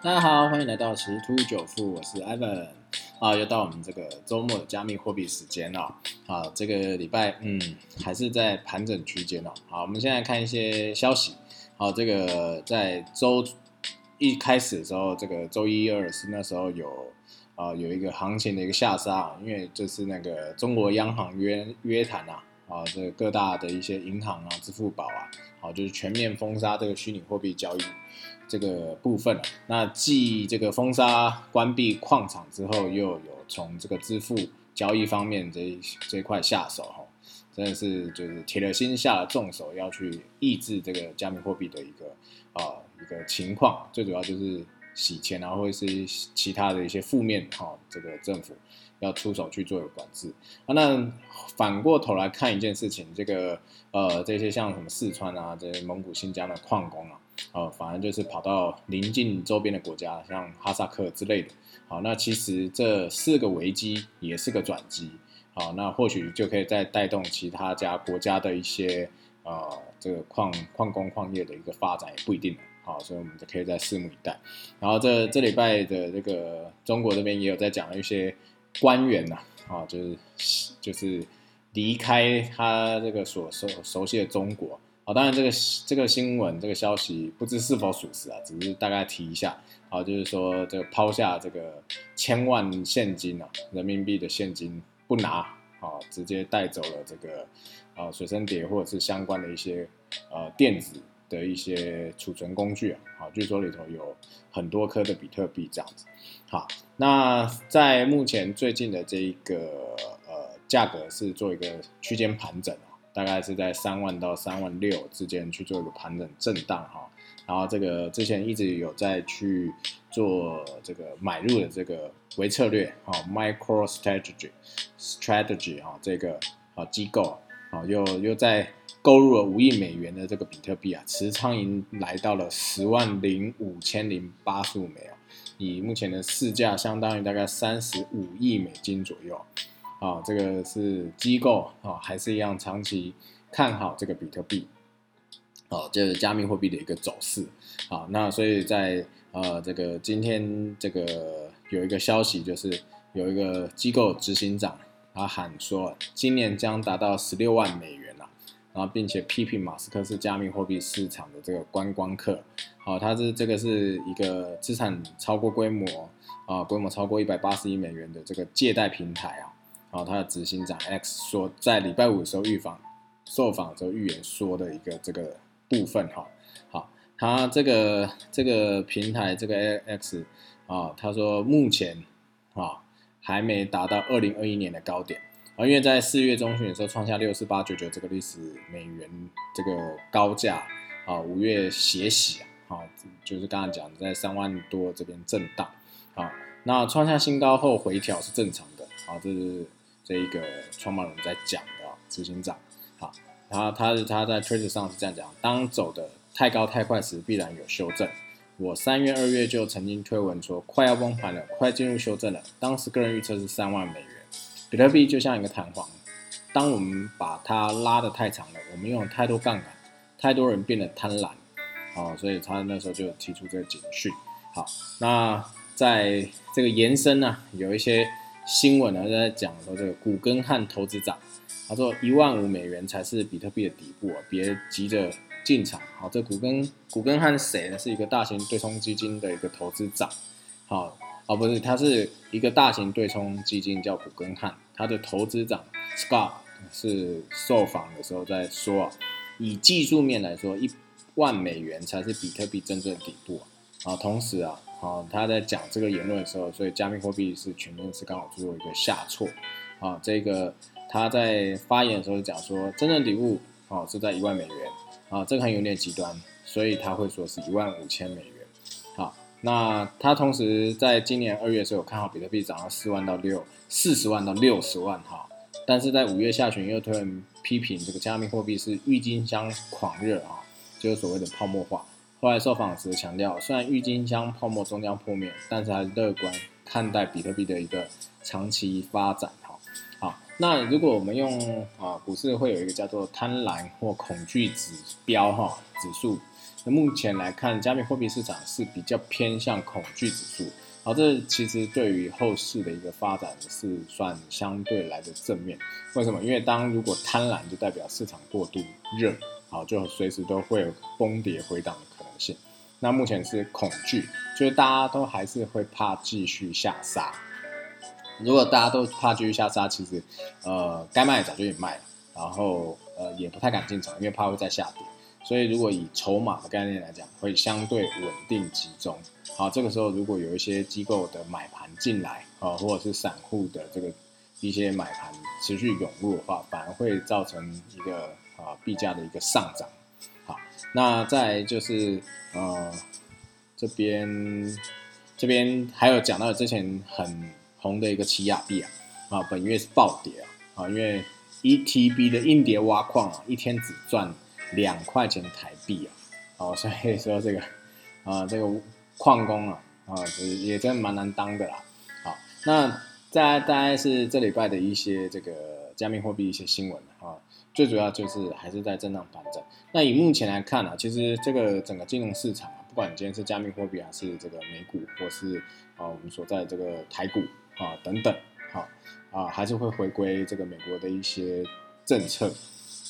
大家好，欢迎来到十突九富，我是 Evan，啊，又到我们这个周末的加密货币时间了。好，这个礼拜嗯还是在盘整区间哦。好，我们现在看一些消息。好，这个在周一开始的时候，这个周一、二是那时候有啊有一个行情的一个下杀，因为就是那个中国央行约约谈啊。啊，这个各大的一些银行啊，支付宝啊，好，就是全面封杀这个虚拟货币交易这个部分那继这个封杀关闭矿场之后，又有从这个支付交易方面这这块下手哈，真的是就是铁了心下了重手，要去抑制这个加密货币的一个啊一个情况。最主要就是洗钱啊，或者是其他的一些负面哈，这个政府。要出手去做一个管制啊，那反过头来看一件事情，这个呃这些像什么四川啊，这些蒙古、新疆的矿工啊，呃，反而就是跑到邻近周边的国家，像哈萨克之类的。好，那其实这四个危机也是个转机。好，那或许就可以再带动其他家国家的一些呃这个矿矿工矿业的一个发展，也不一定。好，所以我们就可以再拭目以待。然后这这礼拜的这个中国这边也有在讲一些。官员呐，啊，就是就是离开他这个所熟熟悉的中国啊，当然这个这个新闻这个消息不知是否属实啊，只是大概提一下啊，就是说这个抛下这个千万现金啊，人民币的现金不拿啊，直接带走了这个啊随身碟或者是相关的一些呃电子。的一些储存工具啊，好，据说里头有很多颗的比特币这样子。好，那在目前最近的这一个呃价格是做一个区间盘整啊，大概是在三万到三万六之间去做一个盘整震荡哈。然后这个之前一直有在去做这个买入的这个微策略啊，Micro Strategy Strategy 哈，这个啊机构啊又又在。购入了五亿美元的这个比特币啊，持仓已经来到了十万零五千零八十五枚啊，以目前的市价相当于大概三十五亿美金左右啊，这个是机构啊，还是一样长期看好这个比特币哦，就是加密货币的一个走势啊，那所以在呃这个今天这个有一个消息，就是有一个机构执行长他喊说，今年将达到十六万美元。然后，并且批评马斯克是加密货币市场的这个观光客。好，他是这个是一个资产超过规模啊，规模超过一百八十亿美元的这个借贷平台啊。然后，他的执行长 X 说，在礼拜五的时候预访受访时候预言说的一个这个部分哈。好，他这个这个平台这个 X 啊，他说目前啊还没达到二零二一年的高点。啊，因为在四月中旬的时候创下六四八九九这个历史美元这个高价啊，五月血洗啊，就是刚刚讲在三万多这边震荡啊，那创下新高后回调是正常的啊，这是这一个创办人在讲的执行长，好，他他他在 Twitter 上是这样讲，当走的太高太快时必然有修正，我三月二月就曾经推文说快要崩盘了，快进入修正了，当时个人预测是三万美元。比特币就像一个弹簧，当我们把它拉得太长了，我们用了太多杠杆，太多人变得贪婪，哦，所以他那时候就提出这个警讯。好，那在这个延伸呢，有一些新闻呢在讲说，这个古根汉投资长他说一万五美元才是比特币的底部啊，别急着进场。好，这古根古根汉谁呢？是一个大型对冲基金的一个投资长。好。哦，不是，他是一个大型对冲基金，叫古根汉。他的投资长 Scott 是受访的时候在说啊，以技术面来说，一万美元才是比特币真正底部啊。啊，同时啊，啊，他在讲这个言论的时候，所以加密货币是全面是刚好做一个下挫。啊，这个他在发言的时候讲说，真正底部啊是在一万美元。啊，这个还有点极端，所以他会说是一万五千美元。好那他同时在今年二月时候看好比特币涨到四万到六四十万到六十万哈，但是在五月下旬又突然批评这个加密货币是郁金香狂热啊，就是所谓的泡沫化。后来受访时强调，虽然郁金香泡沫终将破灭，但是还是乐观看待比特币的一个长期发展。那如果我们用啊股市会有一个叫做贪婪或恐惧指标哈指数。那目前来看，加密货币市场是比较偏向恐惧指数。好，这其实对于后市的一个发展是算相对来的正面。为什么？因为当如果贪婪，就代表市场过度热，好，就随时都会有崩跌回档的可能性。那目前是恐惧，就是大家都还是会怕继续下杀。如果大家都怕继续下杀，其实呃该卖早就已卖了，然后呃也不太敢进场，因为怕会再下跌。所以如果以筹码的概念来讲，会相对稳定集中。好，这个时候如果有一些机构的买盘进来，啊，或者是散户的这个一些买盘持续涌入的话，反而会造成一个啊币价的一个上涨。好，那再就是呃这边这边还有讲到之前很红的一个奇亚币啊，啊本月是暴跌啊，啊因为 ETB 的硬碟挖矿啊，一天只赚两块钱台币啊，哦所以说这个啊这个。矿工啊，啊，也也真蛮难当的啦。好，那再大概是这礼拜的一些这个加密货币一些新闻啊，最主要就是还是在震荡反正。那以目前来看呢，其实这个整个金融市场啊，不管今天是加密货币还是这个美股，或是啊我们所在这个台股啊等等，好啊，还是会回归这个美国的一些政策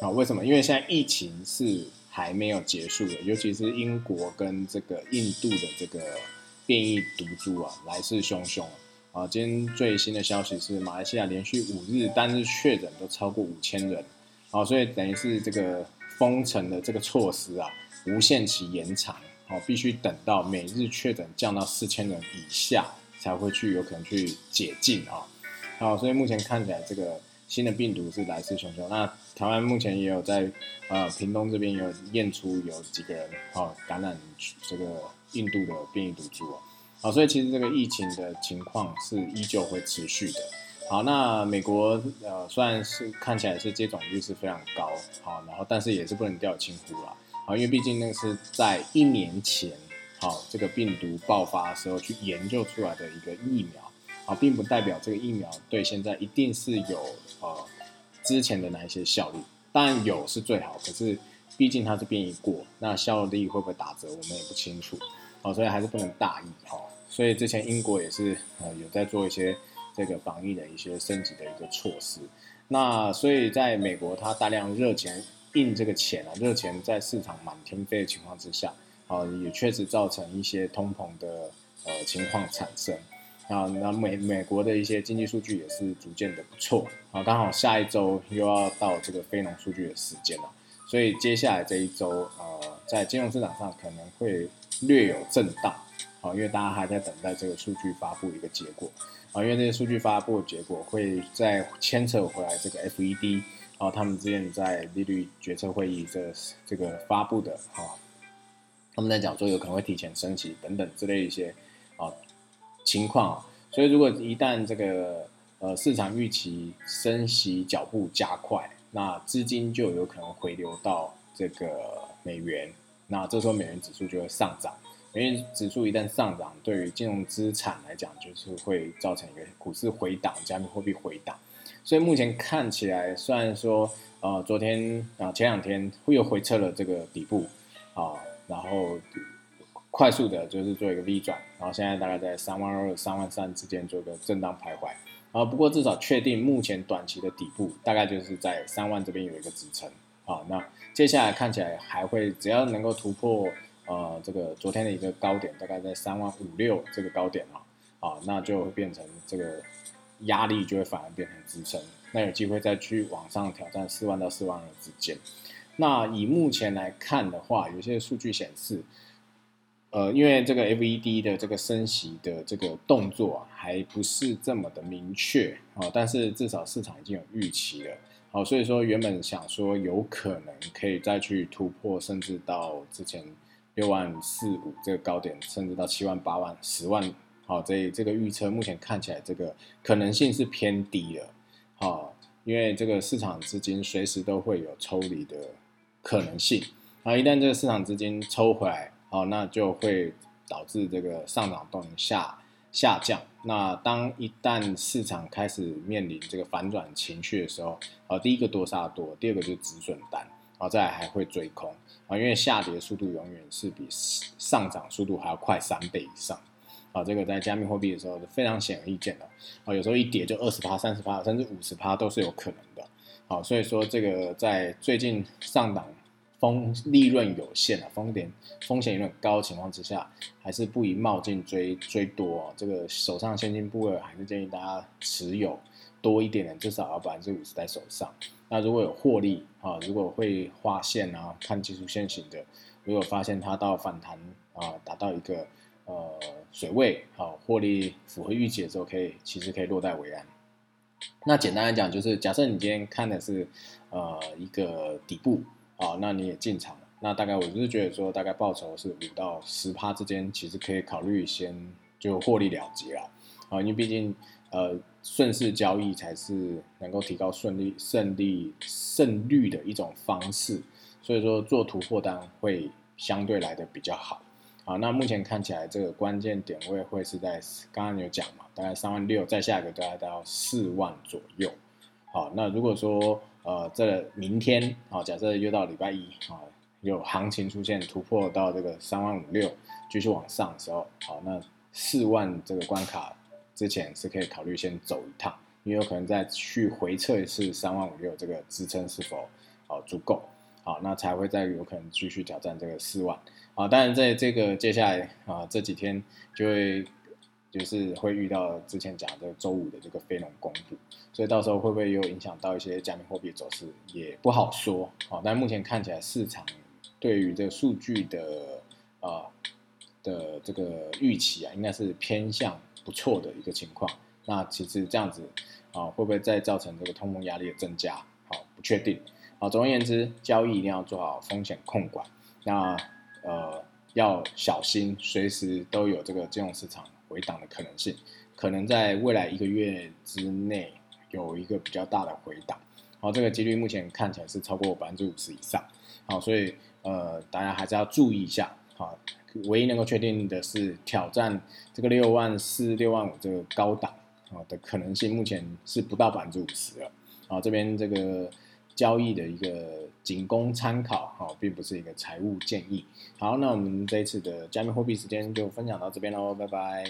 啊。为什么？因为现在疫情是。还没有结束的，尤其是英国跟这个印度的这个变异毒株啊，来势汹汹啊！今天最新的消息是，马来西亚连续五日单日确诊都超过五千人啊，所以等于是这个封城的这个措施啊，无限期延长哦，必须等到每日确诊降到四千人以下，才会去有可能去解禁啊！好，所以目前看起来这个。新的病毒是来势汹汹，那台湾目前也有在呃屏东这边有验出有几个人哦感染这个印度的变异毒株哦，好，所以其实这个疫情的情况是依旧会持续的。好，那美国呃虽然是看起来是接种率是非常高，好，然后但是也是不能掉以轻忽啦，好，因为毕竟那个是在一年前好这个病毒爆发时候去研究出来的一个疫苗。啊，并不代表这个疫苗对现在一定是有呃之前的哪一些效力，当然有是最好，可是毕竟它是变异过，那效力会不会打折，我们也不清楚，哦，所以还是不能大意哈。所以之前英国也是呃有在做一些这个防疫的一些升级的一个措施，那所以在美国它大量热钱印这个钱啊，热钱在市场满天飞的情况之下，啊，也确实造成一些通膨的呃情况产生。啊，那美美国的一些经济数据也是逐渐的不错。啊，刚好下一周又要到这个非农数据的时间了，所以接下来这一周，呃，在金融市场上可能会略有震荡，啊，因为大家还在等待这个数据发布一个结果，啊，因为这些数据发布结果会再牵扯回来这个 FED，啊，他们之前在利率决策会议这这个发布的，啊，他们在讲说有可能会提前升息等等之类一些，啊。情况，所以如果一旦这个呃市场预期升息脚步加快，那资金就有可能回流到这个美元，那这时候美元指数就会上涨。美元指数一旦上涨，对于金融资产来讲，就是会造成一个股市回档、加密货币回档。所以目前看起来，虽然说呃昨天啊前两天会又回撤了这个底部啊，然后。快速的就是做一个 V 转，然后现在大概在三万二、三万三之间做个震荡徘徊，啊，不过至少确定目前短期的底部大概就是在三万这边有一个支撑，啊，那接下来看起来还会只要能够突破呃这个昨天的一个高点，大概在三万五六这个高点啊，啊，那就会变成这个压力就会反而变成支撑，那有机会再去往上挑战四万到四万二之间。那以目前来看的话，有些数据显示。呃，因为这个 FED 的这个升息的这个动作还不是这么的明确啊，但是至少市场已经有预期了，好，所以说原本想说有可能可以再去突破，甚至到之前六万四五这个高点，甚至到七万八万十万，好，这这个预测目前看起来这个可能性是偏低的，好，因为这个市场资金随时都会有抽离的可能性，啊，一旦这个市场资金抽回来。哦，那就会导致这个上涨动能下下降。那当一旦市场开始面临这个反转情绪的时候，啊，第一个多杀多，第二个就止损单。然后再来还会追空啊，因为下跌速度永远是比上涨速度还要快三倍以上啊，这个在加密货币的时候是非常显而易见的啊，有时候一跌就二十趴、三十趴，甚至五十趴都是有可能的。好，所以说这个在最近上档风利润有限啊，风点风险有点高的情况之下，还是不宜冒进追追多。这个手上现金部位还是建议大家持有多一点的，至少要百分之五十在手上。那如果有获利啊，如果会画线啊，看技术线型的，如果发现它到反弹啊，达到一个呃水位，好获利符合预期的时候，可以其实可以落袋为安。那简单来讲，就是假设你今天看的是呃一个底部啊，那你也进场了，那大概我就是觉得说，大概报酬是五到十趴之间，其实可以考虑先就获利了结了啊，因为毕竟呃顺势交易才是能够提高顺利胜利胜率的一种方式，所以说做突破单会相对来的比较好。好，那目前看起来这个关键点位会是在刚刚有讲嘛，大概三万六，再下一个大概到四万左右。好，那如果说呃这明天啊，假设又到礼拜一啊，有行情出现突破到这个三万五六，继续往上的时候，好，那四万这个关卡之前是可以考虑先走一趟，因为有可能再去回测一次三万五六这个支撑是否好足够，好，那才会再有可能继续挑战这个四万。啊，当然，在这个接下来啊这几天就会就是会遇到之前讲的周五的这个非农公布，所以到时候会不会又影响到一些加密货币走势也不好说。好，但目前看起来市场对于这个数据的啊的这个预期啊，应该是偏向不错的一个情况。那其实这样子啊，会不会再造成这个通膨压力的增加？好，不确定。好，总而言之，交易一定要做好风险控管。那呃，要小心，随时都有这个金融市场回档的可能性，可能在未来一个月之内有一个比较大的回档，好，这个几率目前看起来是超过百分之五十以上，好，所以呃，大家还是要注意一下，好，唯一能够确定的是挑战这个六万四、六万五这个高档啊的可能性，目前是不到百分之五十了，好，这边这个。交易的一个仅供参考，好，并不是一个财务建议。好，那我们这一次的加密货币时间就分享到这边喽，拜拜。